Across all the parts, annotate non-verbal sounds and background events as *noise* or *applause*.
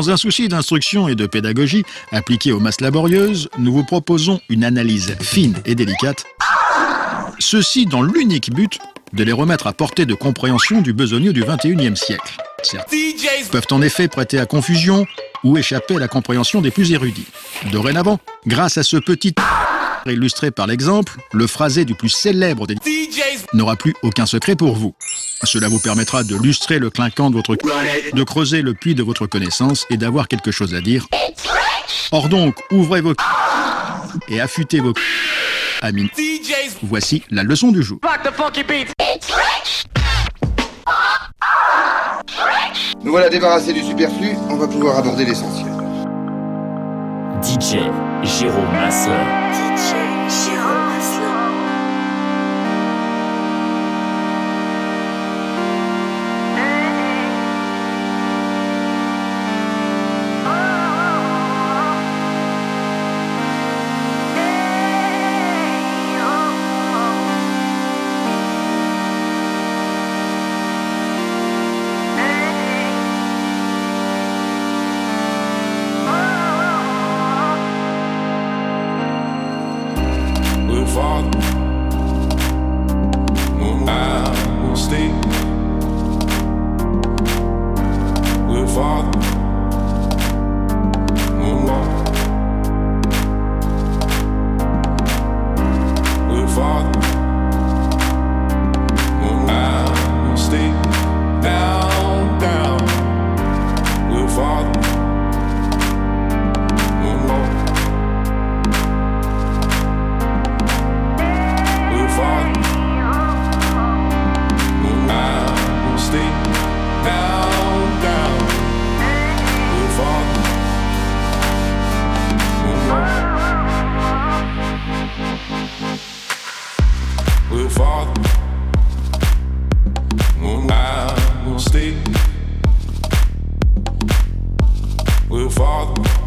Dans un souci d'instruction et de pédagogie appliquée aux masses laborieuses, nous vous proposons une analyse fine et délicate. Ceci dans l'unique but de les remettre à portée de compréhension du besogneux du 21e siècle. Certains peuvent en effet prêter à confusion ou échapper à la compréhension des plus érudits. Dorénavant, grâce à ce petit illustré par l'exemple, le phrasé du plus célèbre des n'aura plus aucun secret pour vous. Cela vous permettra de lustrer le clinquant de votre de creuser le puits de votre connaissance et d'avoir quelque chose à dire. Or donc, ouvrez vos et affûtez vos amis. Voici la leçon du jour. Nous voilà débarrassés du superflu, on va pouvoir aborder l'essentiel. DJ Jérôme Masseur. DJ Jérôme father.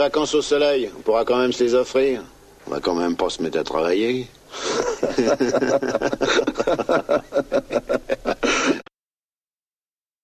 Vacances au soleil, on pourra quand même se les offrir. On va quand même pas se mettre à travailler. *laughs*